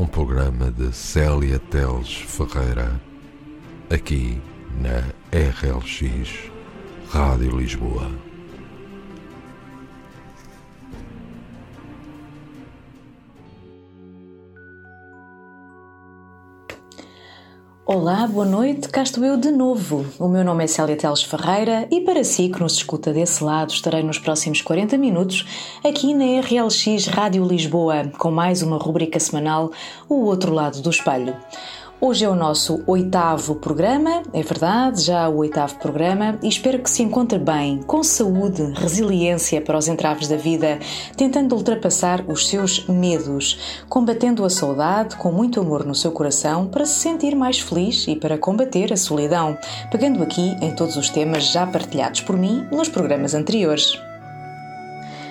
um programa de Célia Teles Ferreira, aqui na RLX Rádio Lisboa. Olá, boa noite, cá estou eu de novo. O meu nome é Célia Teles Ferreira e para si que nos escuta desse lado, estarei nos próximos 40 minutos aqui na RLX Rádio Lisboa com mais uma rubrica semanal, O Outro Lado do Espelho. Hoje é o nosso oitavo programa, é verdade, já o oitavo programa, e espero que se encontre bem, com saúde, resiliência para os entraves da vida, tentando ultrapassar os seus medos, combatendo a saudade com muito amor no seu coração para se sentir mais feliz e para combater a solidão, pegando aqui em todos os temas já partilhados por mim nos programas anteriores.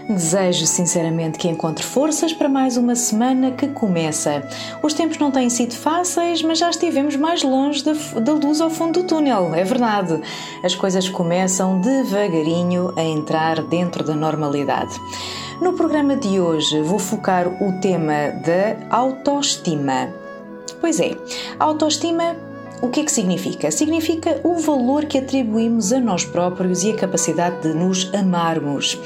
Desejo sinceramente que encontre forças para mais uma semana que começa. Os tempos não têm sido fáceis, mas já estivemos mais longe da, da luz ao fundo do túnel, é verdade. As coisas começam devagarinho a entrar dentro da normalidade. No programa de hoje vou focar o tema da autoestima. Pois é, autoestima o que é que significa? Significa o valor que atribuímos a nós próprios e a capacidade de nos amarmos.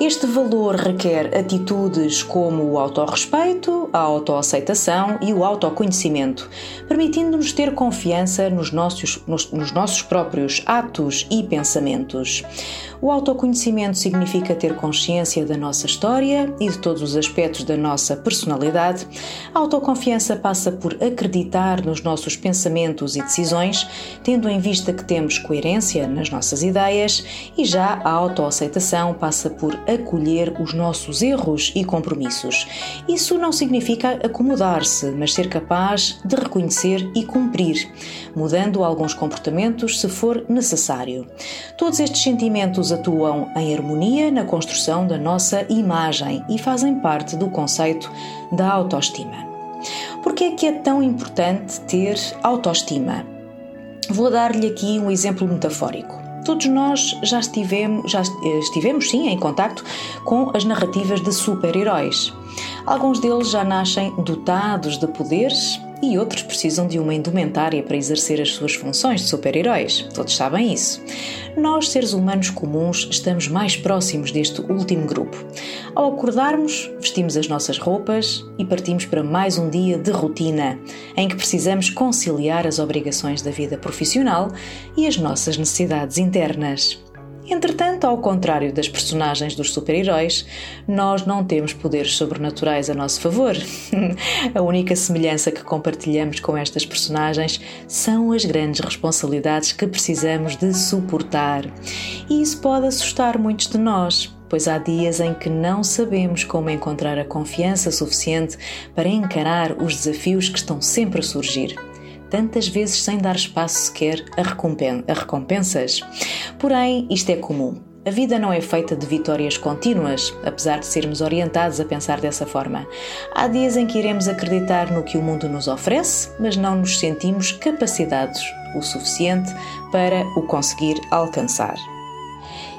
Este valor requer atitudes como o autorrespeito, a autoaceitação e o autoconhecimento, permitindo-nos ter confiança nos nossos, nos, nos nossos próprios atos e pensamentos. O autoconhecimento significa ter consciência da nossa história e de todos os aspectos da nossa personalidade. A autoconfiança passa por acreditar nos nossos pensamentos e decisões, tendo em vista que temos coerência nas nossas ideias, e já a autoaceitação passa por acolher os nossos erros e compromissos. Isso não significa acomodar-se, mas ser capaz de reconhecer e cumprir, mudando alguns comportamentos se for necessário. Todos estes sentimentos atuam em harmonia na construção da nossa imagem e fazem parte do conceito da autoestima. Por que é que é tão importante ter autoestima? Vou dar-lhe aqui um exemplo metafórico. Todos nós já estivemos, já estivemos sim em contacto com as narrativas de super-heróis. Alguns deles já nascem dotados de poderes e outros precisam de uma indumentária para exercer as suas funções de super-heróis. Todos sabem isso. Nós, seres humanos comuns, estamos mais próximos deste último grupo. Ao acordarmos, vestimos as nossas roupas e partimos para mais um dia de rotina, em que precisamos conciliar as obrigações da vida profissional e as nossas necessidades internas. Entretanto, ao contrário das personagens dos super-heróis, nós não temos poderes sobrenaturais a nosso favor. a única semelhança que compartilhamos com estas personagens são as grandes responsabilidades que precisamos de suportar. E isso pode assustar muitos de nós, pois há dias em que não sabemos como encontrar a confiança suficiente para encarar os desafios que estão sempre a surgir tantas vezes sem dar espaço sequer a, recompensas. Porém, isto é comum. A vida não é feita de vitórias contínuas, apesar de sermos orientados a pensar dessa forma. Há dias em que iremos acreditar no que o mundo nos oferece, mas não nos sentimos capacitados o suficiente para o conseguir alcançar.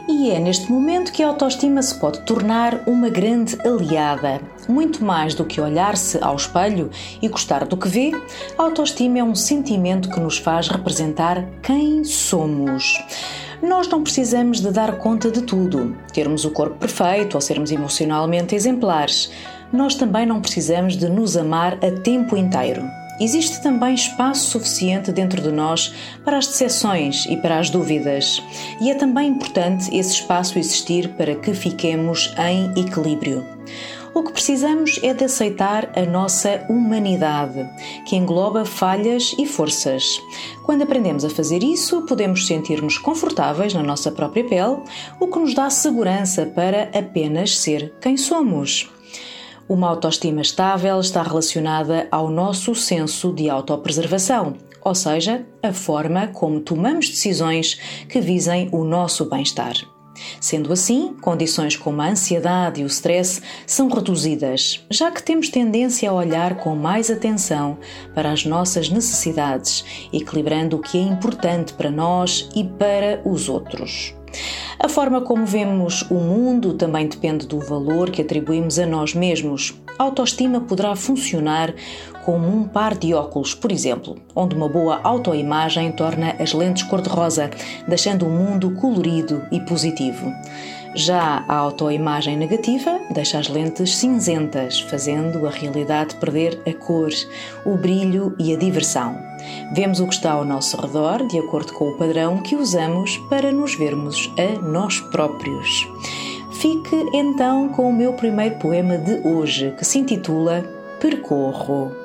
E é neste momento que a autoestima se pode tornar uma grande aliada. Muito mais do que olhar-se ao espelho e gostar do que vê, a autoestima é um sentimento que nos faz representar quem somos. Nós não precisamos de dar conta de tudo, termos o corpo perfeito ou sermos emocionalmente exemplares. Nós também não precisamos de nos amar a tempo inteiro. Existe também espaço suficiente dentro de nós para as decepções e para as dúvidas, e é também importante esse espaço existir para que fiquemos em equilíbrio. O que precisamos é de aceitar a nossa humanidade, que engloba falhas e forças. Quando aprendemos a fazer isso, podemos sentir-nos confortáveis na nossa própria pele, o que nos dá segurança para apenas ser quem somos. Uma autoestima estável está relacionada ao nosso senso de autopreservação, ou seja, a forma como tomamos decisões que visem o nosso bem-estar. Sendo assim, condições como a ansiedade e o stress são reduzidas, já que temos tendência a olhar com mais atenção para as nossas necessidades, equilibrando o que é importante para nós e para os outros. A forma como vemos o mundo também depende do valor que atribuímos a nós mesmos. A autoestima poderá funcionar como um par de óculos, por exemplo, onde uma boa autoimagem torna as lentes cor-de-rosa, deixando o mundo colorido e positivo. Já a autoimagem negativa deixa as lentes cinzentas, fazendo a realidade perder a cor, o brilho e a diversão. Vemos o que está ao nosso redor de acordo com o padrão que usamos para nos vermos a nós próprios. Fique então com o meu primeiro poema de hoje, que se intitula Percorro.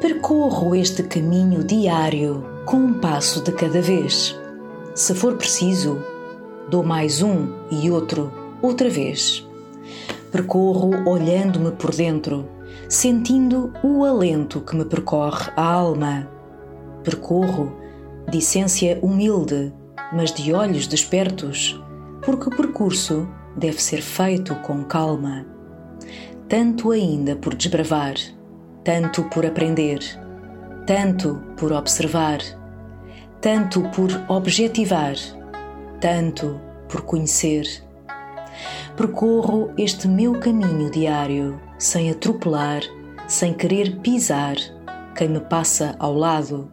Percorro este caminho diário com um passo de cada vez. Se for preciso, dou mais um e outro, outra vez. Percorro olhando-me por dentro, sentindo o alento que me percorre a alma. Percorro de essência humilde, mas de olhos despertos, porque o percurso deve ser feito com calma. Tanto ainda por desbravar, tanto por aprender, tanto por observar, tanto por objetivar tanto por conhecer. Percorro este meu caminho diário sem atropelar, sem querer pisar quem me passa ao lado,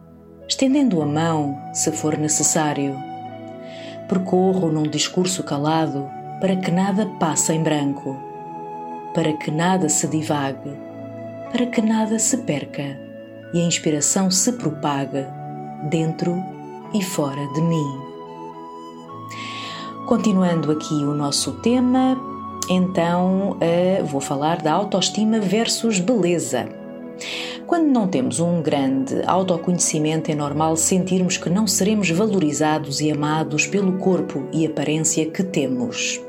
estendendo a mão se for necessário. Percorro num discurso calado para que nada passe em branco, para que nada se divague, para que nada se perca e a inspiração se propague dentro e fora de mim. Continuando aqui o nosso tema, então uh, vou falar da autoestima versus beleza. Quando não temos um grande autoconhecimento, é normal sentirmos que não seremos valorizados e amados pelo corpo e aparência que temos.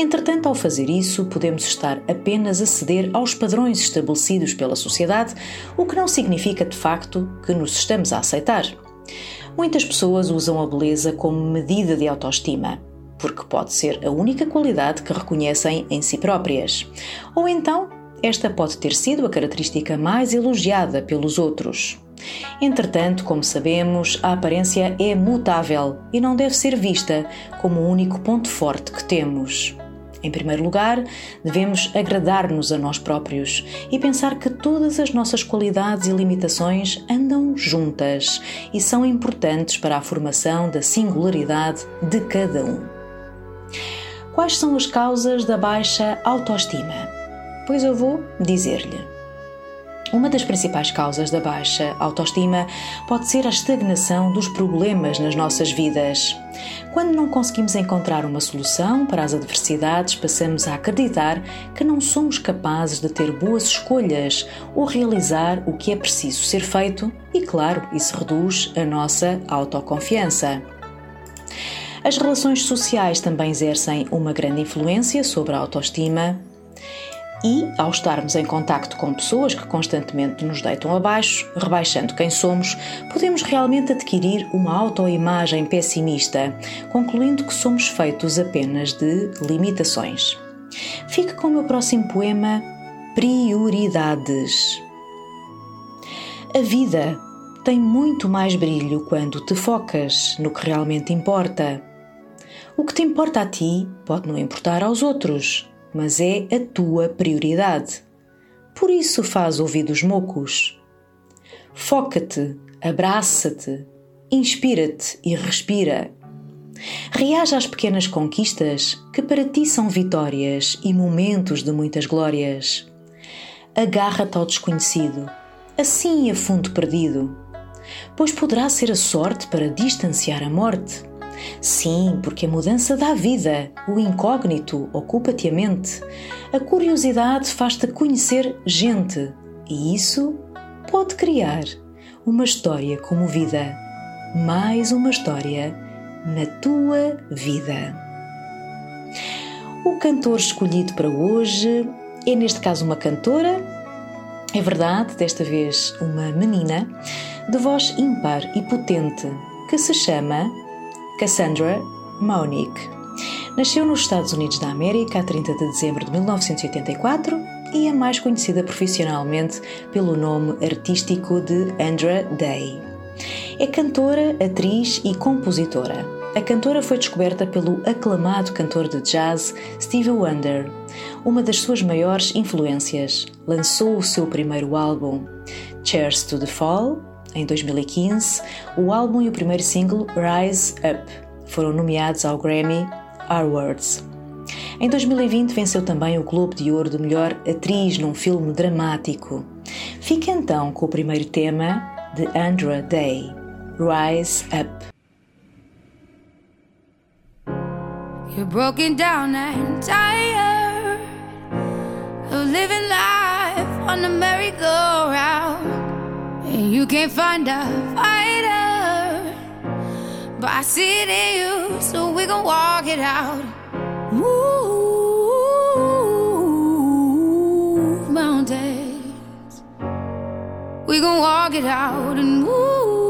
Entretanto, ao fazer isso, podemos estar apenas a ceder aos padrões estabelecidos pela sociedade, o que não significa de facto que nos estamos a aceitar. Muitas pessoas usam a beleza como medida de autoestima porque pode ser a única qualidade que reconhecem em si próprias. Ou então, esta pode ter sido a característica mais elogiada pelos outros. Entretanto, como sabemos, a aparência é mutável e não deve ser vista como o único ponto forte que temos. Em primeiro lugar, devemos agradar-nos a nós próprios e pensar que todas as nossas qualidades e limitações andam juntas e são importantes para a formação da singularidade de cada um. Quais são as causas da baixa autoestima? Pois eu vou dizer-lhe. Uma das principais causas da baixa autoestima pode ser a estagnação dos problemas nas nossas vidas. Quando não conseguimos encontrar uma solução para as adversidades, passamos a acreditar que não somos capazes de ter boas escolhas ou realizar o que é preciso ser feito, e claro, isso reduz a nossa autoconfiança. As relações sociais também exercem uma grande influência sobre a autoestima e, ao estarmos em contacto com pessoas que constantemente nos deitam abaixo, rebaixando quem somos, podemos realmente adquirir uma autoimagem pessimista, concluindo que somos feitos apenas de limitações. Fique com o meu próximo poema Prioridades. A vida tem muito mais brilho quando te focas no que realmente importa. O que te importa a ti pode não importar aos outros, mas é a tua prioridade. Por isso faz ouvidos mocos. Foca-te, abraça-te, inspira-te e respira. Reaja às pequenas conquistas que para ti são vitórias e momentos de muitas glórias. Agarra-te ao desconhecido, assim a fundo perdido, pois poderá ser a sorte para distanciar a morte. Sim, porque a mudança dá vida, o incógnito ocupa-te a mente, a curiosidade faz-te conhecer gente e isso pode criar uma história comovida, mais uma história na tua vida. O cantor escolhido para hoje é, neste caso, uma cantora, é verdade, desta vez uma menina, de voz ímpar e potente, que se chama Cassandra Monique. Nasceu nos Estados Unidos da América a 30 de dezembro de 1984 e é mais conhecida profissionalmente pelo nome artístico de Andra Day. É cantora, atriz e compositora. A cantora foi descoberta pelo aclamado cantor de jazz Stevie Wonder, uma das suas maiores influências. Lançou o seu primeiro álbum, Cheers to the Fall, em 2015. O álbum e o primeiro single, Rise Up, foram nomeados ao Grammy Awards. Em 2020 venceu também o Globo de Ouro de melhor atriz num filme dramático. Fica então com o primeiro tema de Andra Day, Rise Up. You're broken down and tired of living life on the merry-go-round, and you can't find a fighter, but I see it in you, so we gon' walk it out. Move mountains, we gon' walk it out and move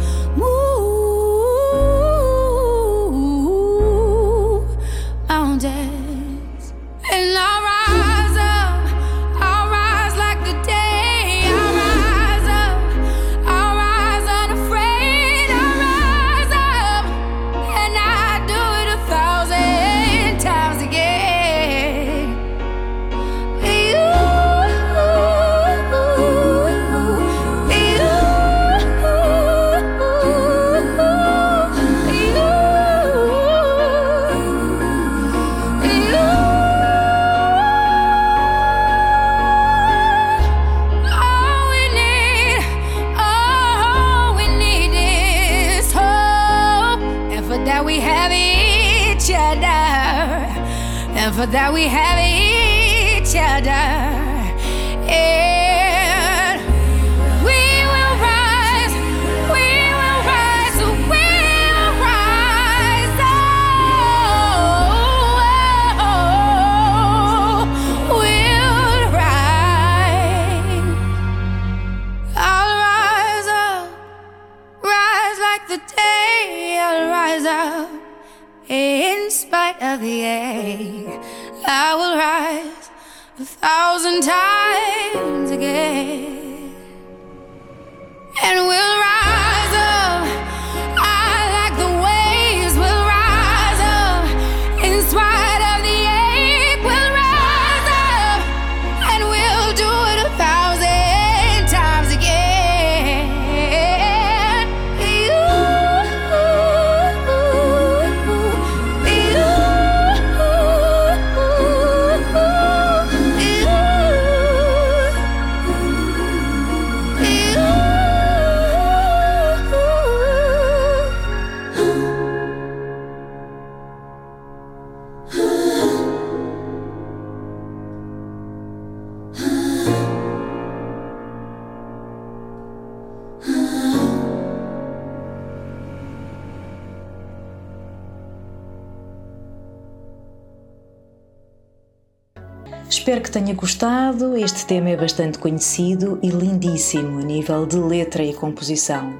Espero que tenha gostado. Este tema é bastante conhecido e lindíssimo a nível de letra e composição.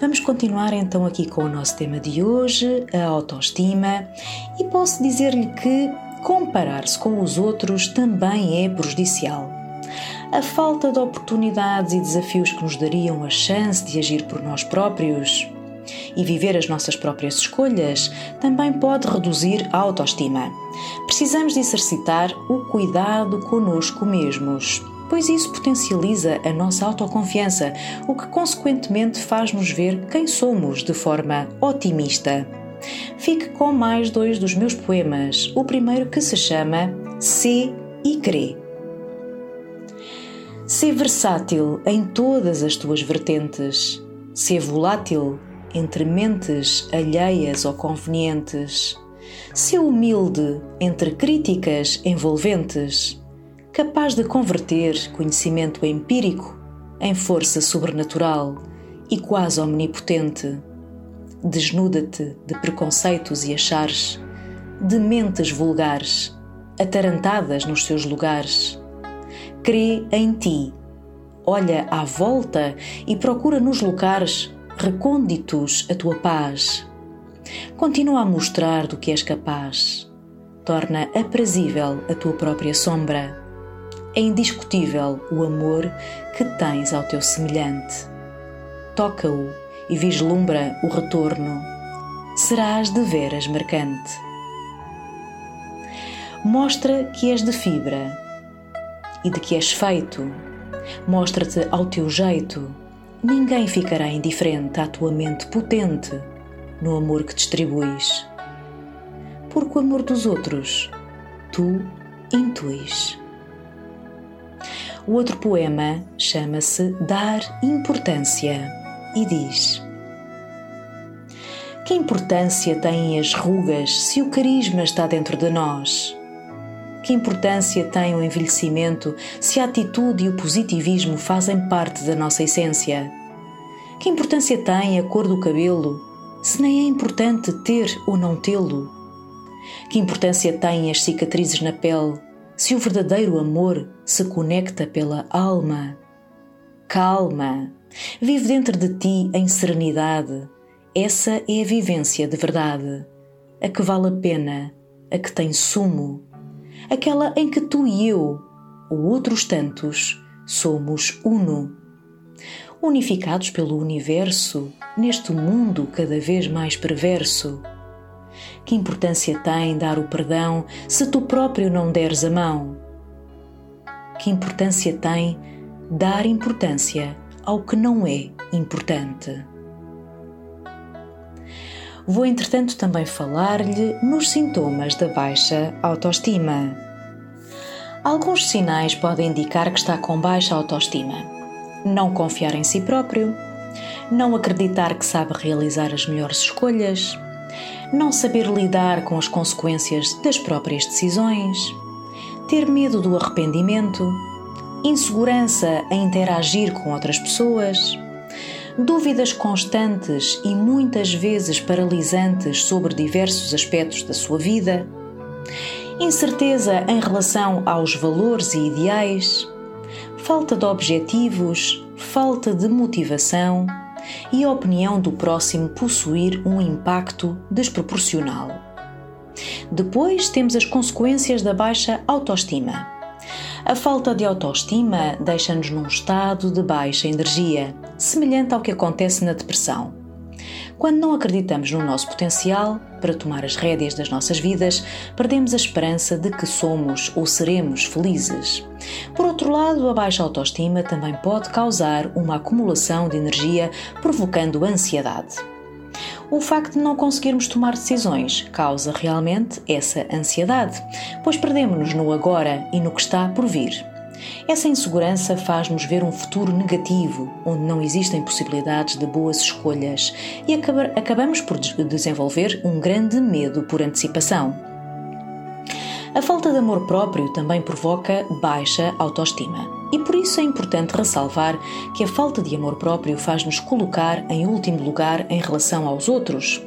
Vamos continuar então aqui com o nosso tema de hoje, a autoestima, e posso dizer-lhe que comparar-se com os outros também é prejudicial. A falta de oportunidades e desafios que nos dariam a chance de agir por nós próprios e viver as nossas próprias escolhas também pode reduzir a autoestima. Precisamos de exercitar o cuidado conosco mesmos, pois isso potencializa a nossa autoconfiança, o que consequentemente faz-nos ver quem somos de forma otimista. Fique com mais dois dos meus poemas, o primeiro que se chama Se e Crê. Sê versátil em todas as tuas vertentes. Sê volátil entre mentes alheias ou convenientes. Sê humilde entre críticas envolventes, capaz de converter conhecimento empírico em força sobrenatural e quase omnipotente. Desnuda-te de preconceitos e achares, de mentes vulgares, atarantadas nos seus lugares. Crê em ti, olha à volta e procura nos lugares recônditos a tua paz. Continua a mostrar do que és capaz. Torna aprazível a tua própria sombra. É indiscutível o amor que tens ao teu semelhante. Toca-o e vislumbra o retorno. Serás de veras marcante. Mostra que és de fibra e de que és feito. Mostra-te ao teu jeito ninguém ficará indiferente à tua mente potente no amor que distribuis. Porque o amor dos outros tu intuis. O outro poema chama-se Dar Importância e diz: Que importância têm as rugas se o carisma está dentro de nós? Que importância tem o envelhecimento se a atitude e o positivismo fazem parte da nossa essência? Que importância tem a cor do cabelo se nem é importante ter ou não tê-lo? Que importância têm as cicatrizes na pele se o verdadeiro amor se conecta pela alma? Calma, vive dentro de ti em serenidade. Essa é a vivência de verdade, a que vale a pena, a que tem sumo aquela em que tu e eu, ou outros tantos, somos uno. Unificados pelo universo, neste mundo cada vez mais perverso. Que importância tem dar o perdão se tu próprio não deres a mão? Que importância tem dar importância ao que não é importante? Vou, entretanto, também falar-lhe nos sintomas da baixa autoestima. Alguns sinais podem indicar que está com baixa autoestima. Não confiar em si próprio, não acreditar que sabe realizar as melhores escolhas, não saber lidar com as consequências das próprias decisões, ter medo do arrependimento, insegurança a interagir com outras pessoas dúvidas constantes e muitas vezes paralisantes sobre diversos aspectos da sua vida, incerteza em relação aos valores e ideais, falta de objetivos, falta de motivação? E a opinião do próximo possuir um impacto desproporcional. Depois temos as consequências da baixa autoestima. A falta de autoestima deixa-nos num estado de baixa energia, semelhante ao que acontece na depressão. Quando não acreditamos no nosso potencial para tomar as rédeas das nossas vidas, perdemos a esperança de que somos ou seremos felizes. Por outro lado, a baixa autoestima também pode causar uma acumulação de energia, provocando ansiedade o facto de não conseguirmos tomar decisões causa realmente essa ansiedade, pois perdemos-nos no agora e no que está por vir. Essa insegurança faz-nos ver um futuro negativo, onde não existem possibilidades de boas escolhas, e acabamos por desenvolver um grande medo por antecipação. A falta de amor próprio também provoca baixa autoestima. E por isso é importante ressalvar que a falta de amor próprio faz-nos colocar em último lugar em relação aos outros.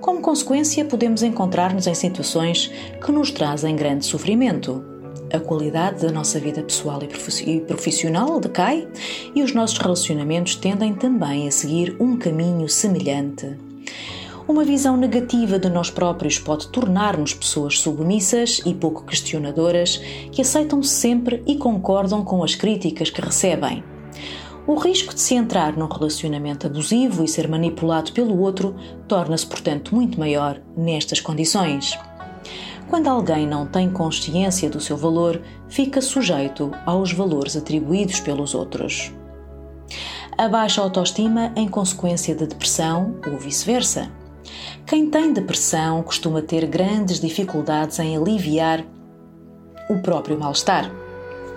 Como consequência, podemos encontrar-nos em situações que nos trazem grande sofrimento. A qualidade da nossa vida pessoal e profissional decai e os nossos relacionamentos tendem também a seguir um caminho semelhante. Uma visão negativa de nós próprios pode tornar-nos pessoas submissas e pouco questionadoras que aceitam sempre e concordam com as críticas que recebem. O risco de se entrar num relacionamento abusivo e ser manipulado pelo outro torna-se, portanto, muito maior nestas condições. Quando alguém não tem consciência do seu valor, fica sujeito aos valores atribuídos pelos outros. A baixa autoestima em consequência de depressão ou vice-versa. Quem tem depressão costuma ter grandes dificuldades em aliviar o próprio mal-estar.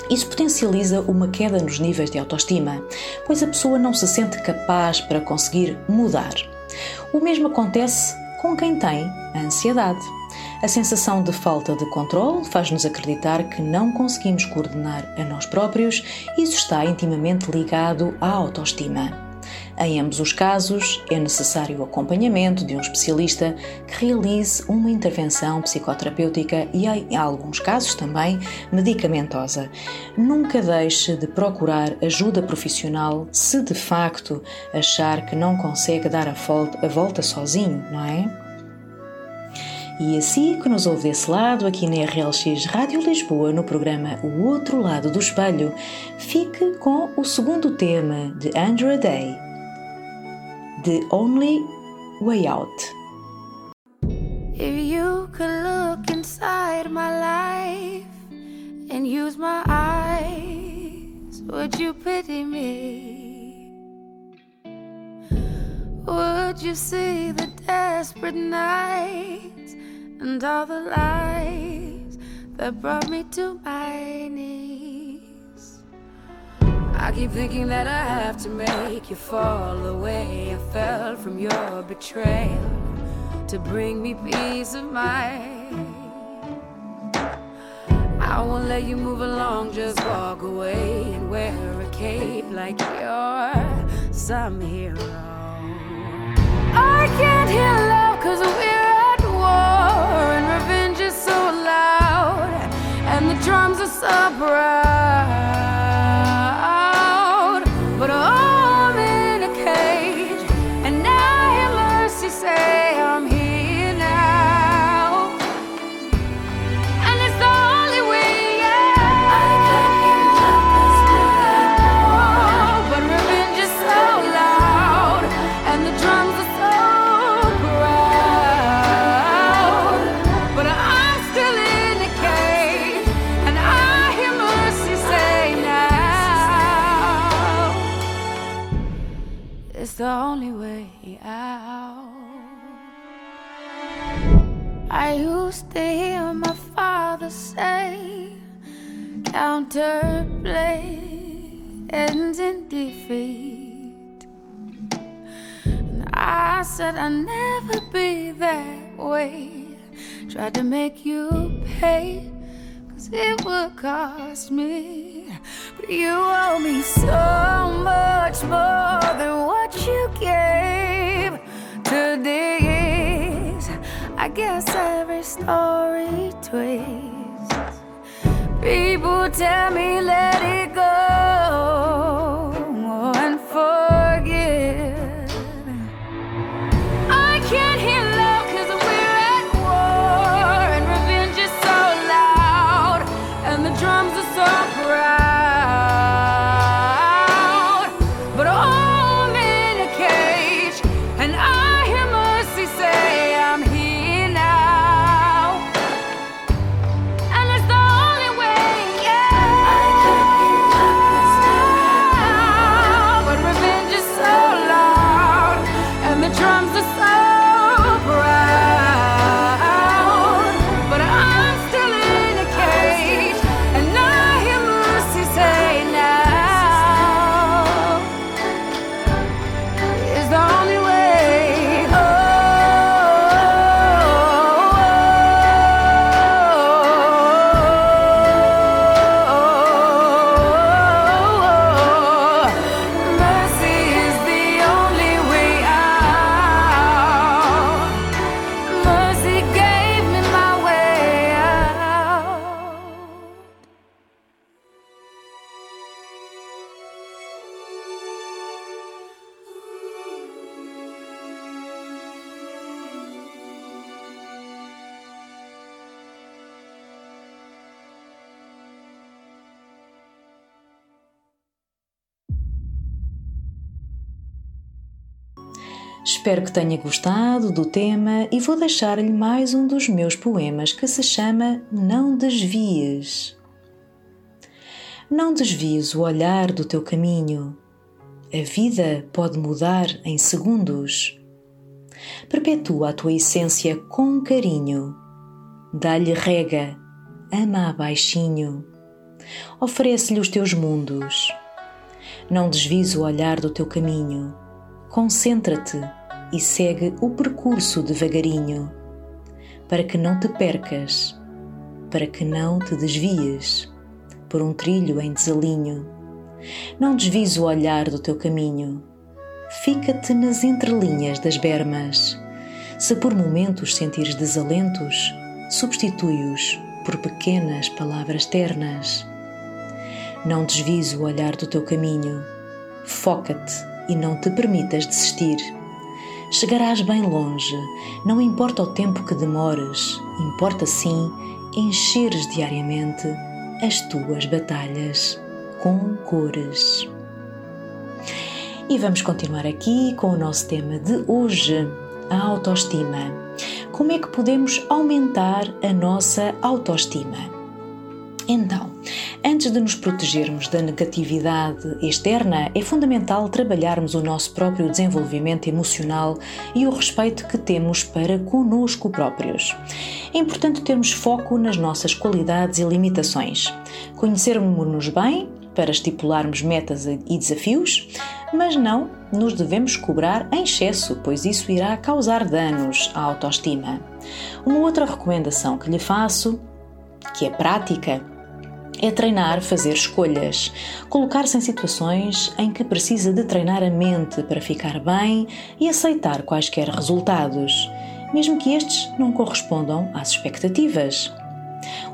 Isso potencializa uma queda nos níveis de autoestima, pois a pessoa não se sente capaz para conseguir mudar. O mesmo acontece com quem tem ansiedade. A sensação de falta de controle faz-nos acreditar que não conseguimos coordenar a nós próprios e isso está intimamente ligado à autoestima. Em ambos os casos, é necessário o acompanhamento de um especialista que realize uma intervenção psicoterapêutica e, em alguns casos também, medicamentosa. Nunca deixe de procurar ajuda profissional se de facto achar que não consegue dar a volta sozinho, não é? E assim que nos ouve desse lado, aqui na RLX Rádio Lisboa, no programa O Outro Lado do Espelho, fique com o segundo tema de Andrew Day, The Only Way Out. If you could look inside my life and use my eyes, would you pity me? Would you see the desperate nights and all the lies that brought me to my knees? I keep thinking that I have to make you fall the way I fell from your betrayal to bring me peace of mind. I won't let you move along, just walk away and wear a cape like you're some hero. I can't hear love cause we're the the drums Espero que tenha gostado do tema e vou deixar-lhe mais um dos meus poemas que se chama Não Desvies. Não desvies o olhar do teu caminho. A vida pode mudar em segundos. Perpetua a tua essência com carinho. Dá-lhe rega, ama-a baixinho. Oferece-lhe os teus mundos. Não desvies o olhar do teu caminho Concentra-te e segue o percurso devagarinho, para que não te percas, para que não te desvies por um trilho em desalinho. Não desvies o olhar do teu caminho. Fica-te nas entrelinhas das bermas. Se por momentos sentires desalentos, substitui-os por pequenas palavras ternas. Não desvies o olhar do teu caminho. Foca-te e não te permitas desistir. Chegarás bem longe, não importa o tempo que demores, importa sim encheres diariamente as tuas batalhas com cores. E vamos continuar aqui com o nosso tema de hoje, a autoestima. Como é que podemos aumentar a nossa autoestima? Então, antes de nos protegermos da negatividade externa, é fundamental trabalharmos o nosso próprio desenvolvimento emocional e o respeito que temos para conosco próprios. É importante termos foco nas nossas qualidades e limitações, conhecermos-nos bem para estipularmos metas e desafios, mas não nos devemos cobrar em excesso, pois isso irá causar danos à autoestima. Uma outra recomendação que lhe faço, que é prática, é treinar fazer escolhas, colocar-se em situações em que precisa de treinar a mente para ficar bem e aceitar quaisquer resultados, mesmo que estes não correspondam às expectativas.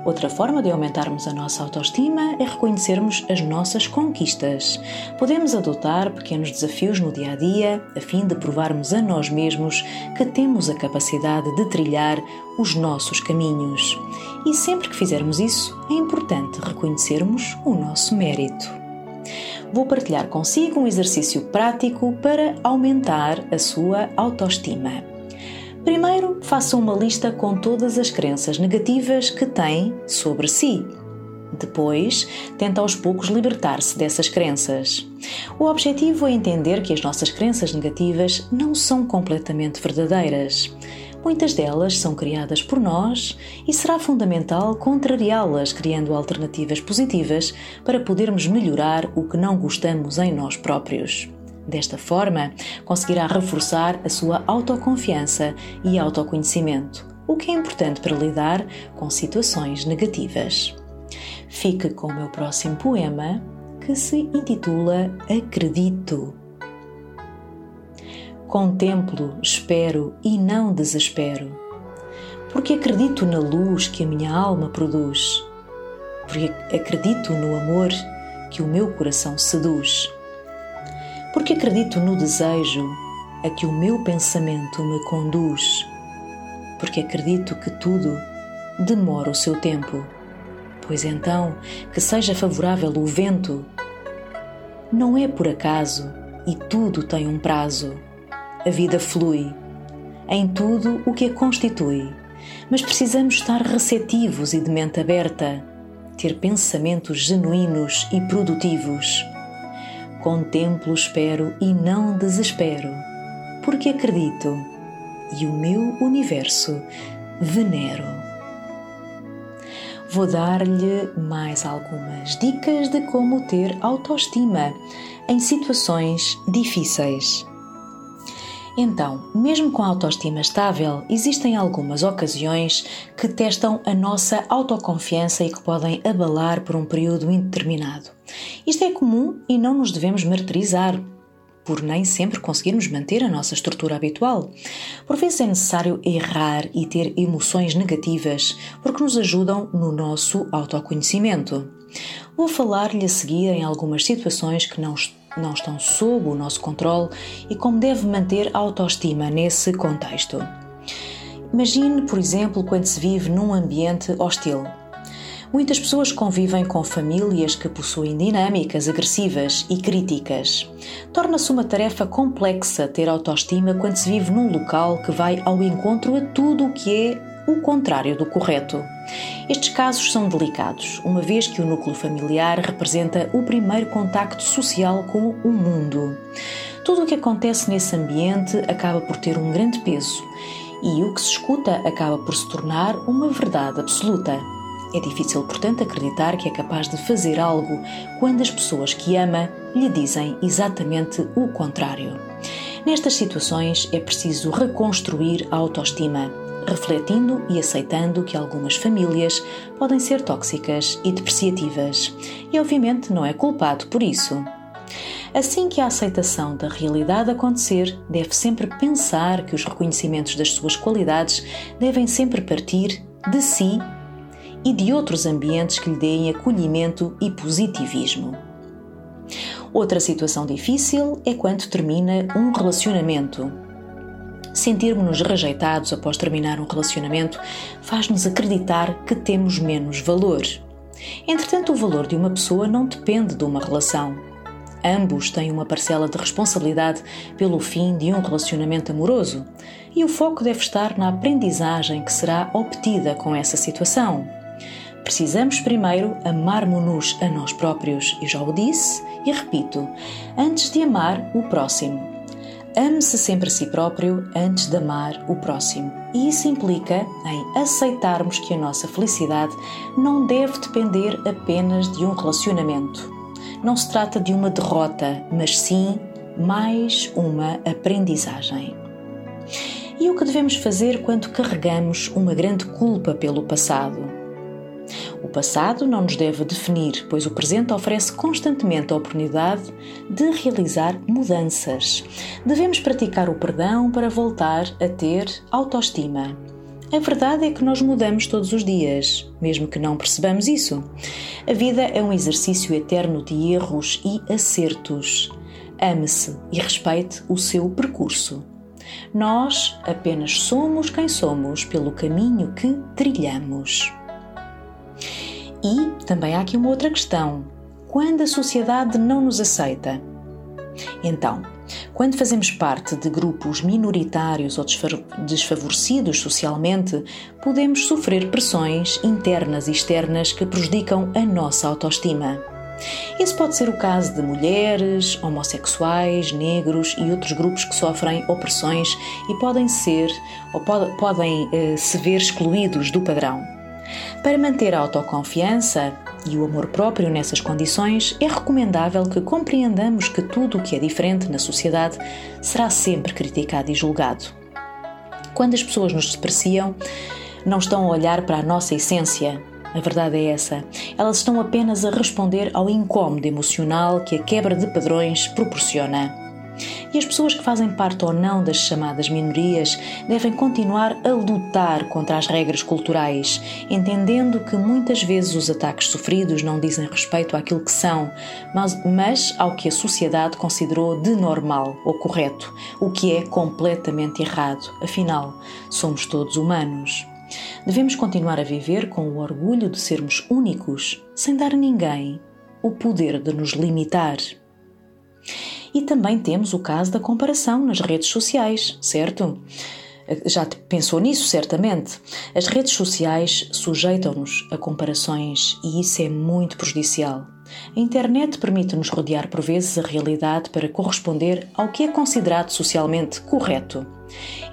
Outra forma de aumentarmos a nossa autoestima é reconhecermos as nossas conquistas. Podemos adotar pequenos desafios no dia a dia, a fim de provarmos a nós mesmos que temos a capacidade de trilhar os nossos caminhos. E sempre que fizermos isso, é importante reconhecermos o nosso mérito. Vou partilhar consigo um exercício prático para aumentar a sua autoestima. Primeiro, faça uma lista com todas as crenças negativas que tem sobre si. Depois, tenta aos poucos libertar-se dessas crenças. O objetivo é entender que as nossas crenças negativas não são completamente verdadeiras. Muitas delas são criadas por nós e será fundamental contrariá-las, criando alternativas positivas para podermos melhorar o que não gostamos em nós próprios. Desta forma, conseguirá reforçar a sua autoconfiança e autoconhecimento, o que é importante para lidar com situações negativas. Fique com o meu próximo poema, que se intitula Acredito. Contemplo, espero e não desespero, porque acredito na luz que a minha alma produz, porque acredito no amor que o meu coração seduz. Porque acredito no desejo a que o meu pensamento me conduz, porque acredito que tudo demora o seu tempo, pois então que seja favorável o vento. Não é por acaso e tudo tem um prazo. A vida flui em tudo o que a constitui, mas precisamos estar receptivos e de mente aberta, ter pensamentos genuínos e produtivos Contemplo, espero e não desespero, porque acredito e o meu universo venero. Vou dar-lhe mais algumas dicas de como ter autoestima em situações difíceis. Então, mesmo com a autoestima estável, existem algumas ocasiões que testam a nossa autoconfiança e que podem abalar por um período indeterminado. Isto é comum e não nos devemos martirizar, por nem sempre conseguirmos manter a nossa estrutura habitual. Por vezes é necessário errar e ter emoções negativas, porque nos ajudam no nosso autoconhecimento. Vou falar-lhe a seguir em algumas situações que não não estão sob o nosso controle e como deve manter a autoestima nesse contexto. Imagine, por exemplo, quando se vive num ambiente hostil. Muitas pessoas convivem com famílias que possuem dinâmicas agressivas e críticas. Torna-se uma tarefa complexa ter autoestima quando se vive num local que vai ao encontro a tudo o que é o contrário do correto. Estes casos são delicados, uma vez que o núcleo familiar representa o primeiro contacto social com o mundo. Tudo o que acontece nesse ambiente acaba por ter um grande peso e o que se escuta acaba por se tornar uma verdade absoluta. É difícil, portanto, acreditar que é capaz de fazer algo quando as pessoas que ama lhe dizem exatamente o contrário. Nestas situações é preciso reconstruir a autoestima, refletindo e aceitando que algumas famílias podem ser tóxicas e depreciativas, e obviamente não é culpado por isso. Assim que a aceitação da realidade acontecer, deve sempre pensar que os reconhecimentos das suas qualidades devem sempre partir de si e de outros ambientes que lhe deem acolhimento e positivismo. Outra situação difícil é quando termina um relacionamento. Sentirmos-nos rejeitados após terminar um relacionamento faz-nos acreditar que temos menos valor. Entretanto, o valor de uma pessoa não depende de uma relação. Ambos têm uma parcela de responsabilidade pelo fim de um relacionamento amoroso e o foco deve estar na aprendizagem que será obtida com essa situação. Precisamos primeiro amar-nos a nós próprios, e já o disse e repito, antes de amar o próximo. Ame-se sempre a si próprio antes de amar o próximo. E isso implica em aceitarmos que a nossa felicidade não deve depender apenas de um relacionamento. Não se trata de uma derrota, mas sim mais uma aprendizagem. E o que devemos fazer quando carregamos uma grande culpa pelo passado? Passado não nos deve definir, pois o presente oferece constantemente a oportunidade de realizar mudanças. Devemos praticar o perdão para voltar a ter autoestima. A verdade é que nós mudamos todos os dias, mesmo que não percebamos isso. A vida é um exercício eterno de erros e acertos. Ame-se e respeite o seu percurso. Nós apenas somos quem somos pelo caminho que trilhamos. E também há aqui uma outra questão: quando a sociedade não nos aceita? Então, quando fazemos parte de grupos minoritários ou desfavorecidos socialmente, podemos sofrer pressões internas e externas que prejudicam a nossa autoestima. Esse pode ser o caso de mulheres, homossexuais, negros e outros grupos que sofrem opressões e podem ser ou pode, podem eh, se ver excluídos do padrão. Para manter a autoconfiança e o amor próprio nessas condições, é recomendável que compreendamos que tudo o que é diferente na sociedade será sempre criticado e julgado. Quando as pessoas nos despreciam, não estão a olhar para a nossa essência. A verdade é essa. Elas estão apenas a responder ao incômodo emocional que a quebra de padrões proporciona. E as pessoas que fazem parte ou não das chamadas minorias devem continuar a lutar contra as regras culturais, entendendo que muitas vezes os ataques sofridos não dizem respeito àquilo que são, mas, mas ao que a sociedade considerou de normal ou correto, o que é completamente errado. Afinal, somos todos humanos. Devemos continuar a viver com o orgulho de sermos únicos, sem dar a ninguém o poder de nos limitar. E também temos o caso da comparação nas redes sociais, certo? Já pensou nisso, certamente? As redes sociais sujeitam-nos a comparações e isso é muito prejudicial. A internet permite-nos rodear por vezes a realidade para corresponder ao que é considerado socialmente correto.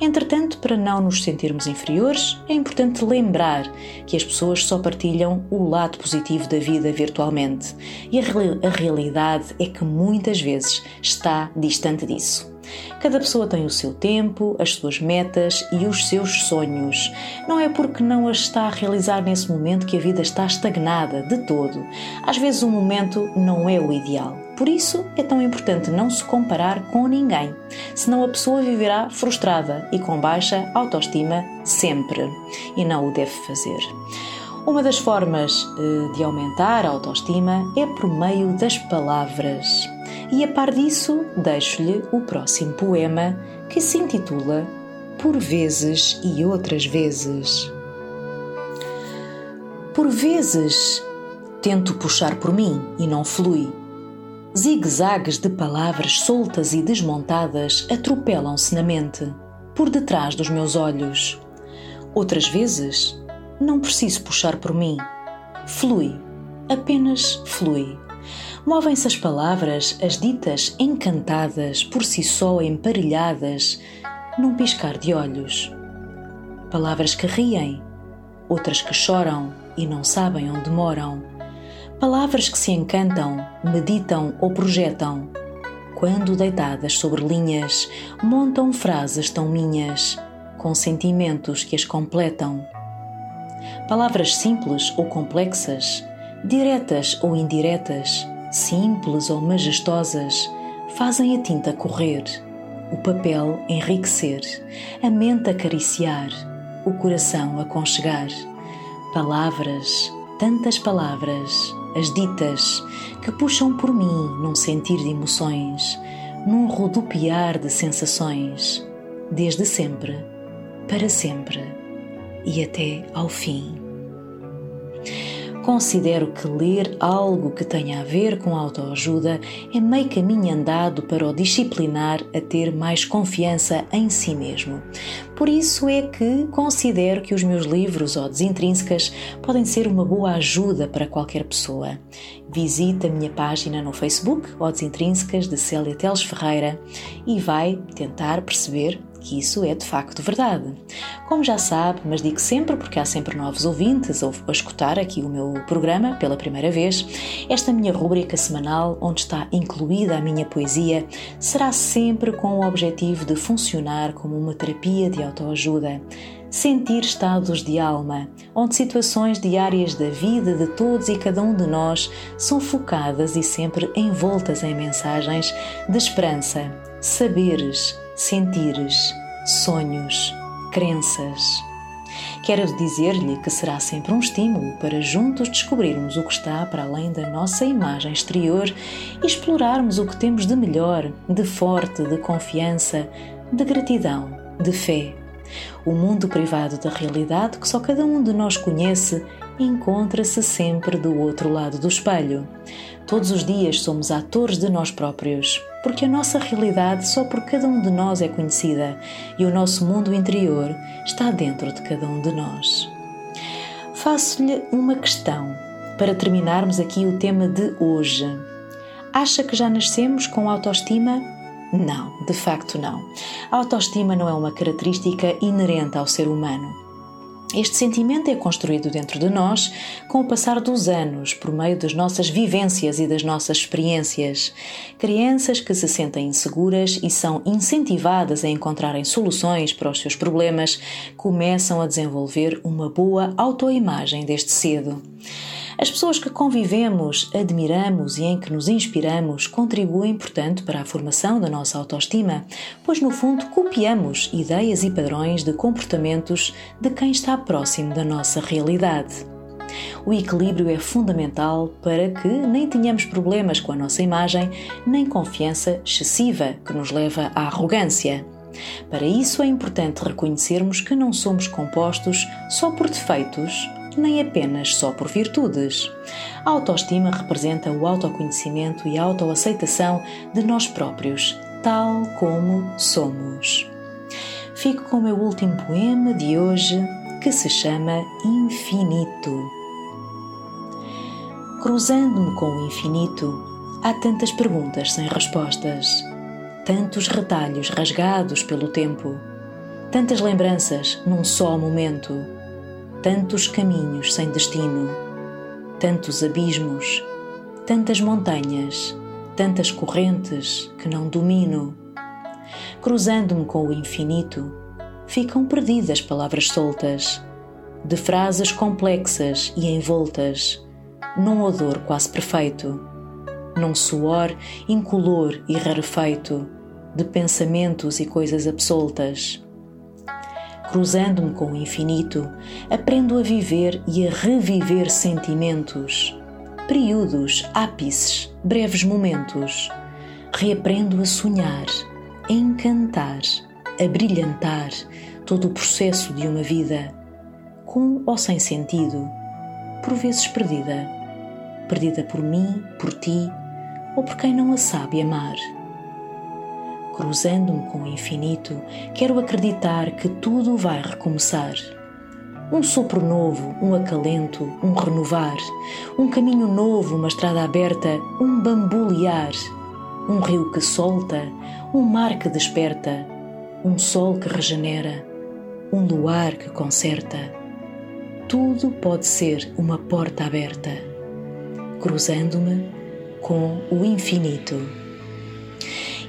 Entretanto, para não nos sentirmos inferiores, é importante lembrar que as pessoas só partilham o lado positivo da vida virtualmente e a, a realidade é que muitas vezes está distante disso. Cada pessoa tem o seu tempo, as suas metas e os seus sonhos. Não é porque não as está a realizar nesse momento que a vida está estagnada de todo. Às vezes o momento não é o ideal. Por isso é tão importante não se comparar com ninguém, senão a pessoa viverá frustrada e com baixa autoestima sempre, e não o deve fazer. Uma das formas eh, de aumentar a autoestima é por meio das palavras. E a par disso, deixo-lhe o próximo poema que se intitula Por vezes e outras vezes. Por vezes tento puxar por mim e não flui. Zigue-zagues de palavras soltas e desmontadas atropelam-se na mente, por detrás dos meus olhos. Outras vezes, não preciso puxar por mim. Flui, apenas flui. Movem-se as palavras, as ditas encantadas, por si só emparelhadas, num piscar de olhos. Palavras que riem, outras que choram, e não sabem onde moram. Palavras que se encantam, meditam ou projetam. Quando deitadas sobre linhas, montam frases tão minhas, com sentimentos que as completam. Palavras simples ou complexas, diretas ou indiretas, simples ou majestosas, fazem a tinta correr, o papel enriquecer, a mente acariciar, o coração aconchegar Palavras, tantas palavras, as ditas, que puxam por mim num sentir de emoções, num rodopiar de sensações, desde sempre, para sempre e até ao fim. Considero que ler algo que tenha a ver com autoajuda é meio caminho andado para o disciplinar a ter mais confiança em si mesmo. Por isso é que considero que os meus livros ou desintrínsecas podem ser uma boa ajuda para qualquer pessoa. Visite a minha página no Facebook, ou Desintrínsecas de Célia Teles Ferreira, e vai tentar perceber que isso é de facto verdade. Como já sabe, mas digo sempre porque há sempre novos ouvintes a escutar aqui o meu programa pela primeira vez, esta minha rúbrica semanal, onde está incluída a minha poesia, será sempre com o objetivo de funcionar como uma terapia de autoajuda sentir estados de alma, onde situações diárias da vida de todos e cada um de nós são focadas e sempre envoltas em mensagens de esperança, saberes, sentires, sonhos, crenças. Quero dizer-lhe que será sempre um estímulo para juntos descobrirmos o que está para além da nossa imagem exterior e explorarmos o que temos de melhor, de forte, de confiança, de gratidão, de fé. O mundo privado da realidade que só cada um de nós conhece encontra-se sempre do outro lado do espelho. Todos os dias somos atores de nós próprios, porque a nossa realidade só por cada um de nós é conhecida e o nosso mundo interior está dentro de cada um de nós. Faço-lhe uma questão para terminarmos aqui o tema de hoje. Acha que já nascemos com autoestima? Não, de facto não. A autoestima não é uma característica inerente ao ser humano. Este sentimento é construído dentro de nós com o passar dos anos, por meio das nossas vivências e das nossas experiências. Crianças que se sentem inseguras e são incentivadas a encontrarem soluções para os seus problemas começam a desenvolver uma boa autoimagem desde cedo. As pessoas que convivemos, admiramos e em que nos inspiramos contribuem, portanto, para a formação da nossa autoestima, pois no fundo copiamos ideias e padrões de comportamentos de quem está próximo da nossa realidade. O equilíbrio é fundamental para que nem tenhamos problemas com a nossa imagem, nem confiança excessiva que nos leva à arrogância. Para isso é importante reconhecermos que não somos compostos só por defeitos nem apenas só por virtudes. A autoestima representa o autoconhecimento e a autoaceitação de nós próprios, tal como somos. Fico com o meu último poema de hoje, que se chama Infinito. Cruzando-me com o infinito, há tantas perguntas sem respostas, tantos retalhos rasgados pelo tempo, tantas lembranças num só momento tantos caminhos sem destino, tantos abismos, tantas montanhas, tantas correntes que não domino. Cruzando-me com o infinito, ficam perdidas palavras soltas, de frases complexas e envoltas, num odor quase perfeito, num suor incolor e rarefeito, de pensamentos e coisas absoltas cruzando-me com o infinito, aprendo a viver e a reviver sentimentos, períodos, ápices, breves momentos. Reaprendo a sonhar, a encantar, a brilhantar todo o processo de uma vida, com ou sem sentido, por vezes perdida. Perdida por mim, por ti ou por quem não a sabe amar. Cruzando-me com o infinito, quero acreditar que tudo vai recomeçar. Um sopro novo, um acalento, um renovar, um caminho novo, uma estrada aberta, um bambulear, um rio que solta, um mar que desperta, um sol que regenera, um luar que conserta. Tudo pode ser uma porta aberta, cruzando-me com o infinito.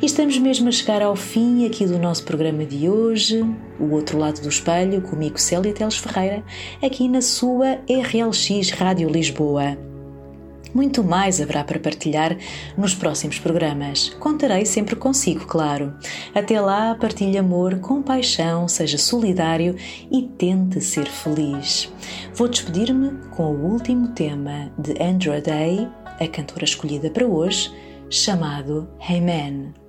E estamos mesmo a chegar ao fim aqui do nosso programa de hoje, o outro lado do espelho, comigo Célia Teles Ferreira, aqui na sua RLX Rádio Lisboa. Muito mais haverá para partilhar nos próximos programas. Contarei sempre consigo, claro. Até lá, partilhe amor, compaixão, seja solidário e tente ser feliz. Vou despedir-me com o último tema de Andrew Day, a cantora escolhida para hoje, chamado Hey Man.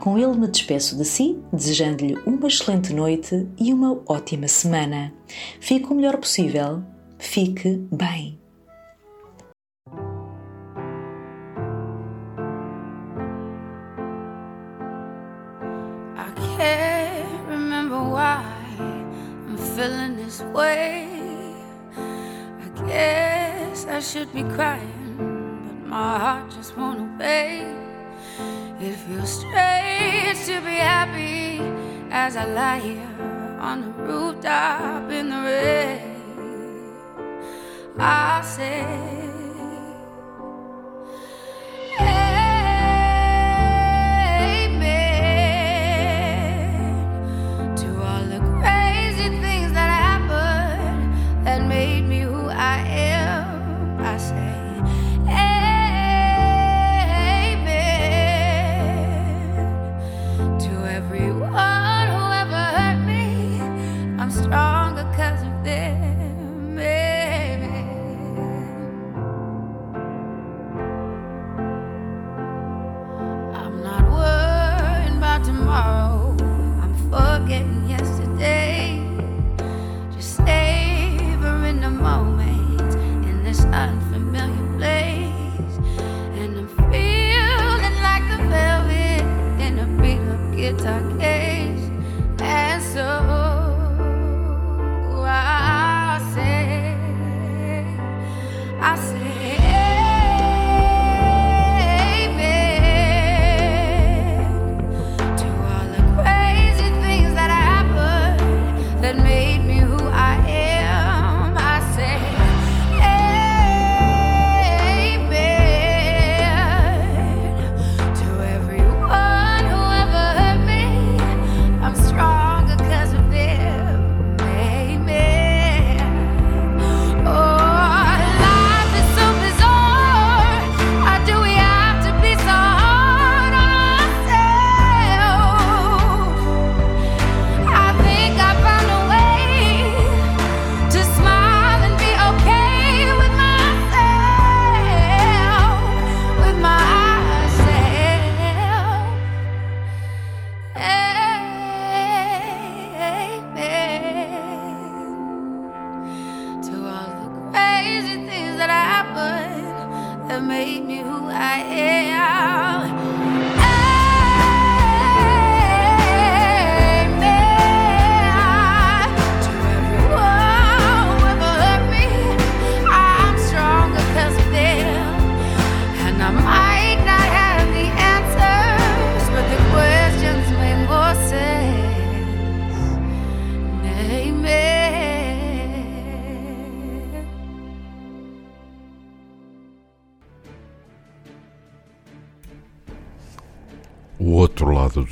Com ele me despeço de si, desejando-lhe uma excelente noite e uma ótima semana. Fique o melhor possível. Fique bem. feeling this way. I guess I should be crying, but my heart just won't obey. It feels strange to be happy as I lie here on the rooftop in the rain. I say.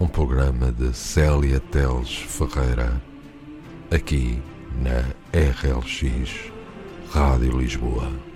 um programa de Célia Teles Ferreira, aqui na RLX Rádio Lisboa.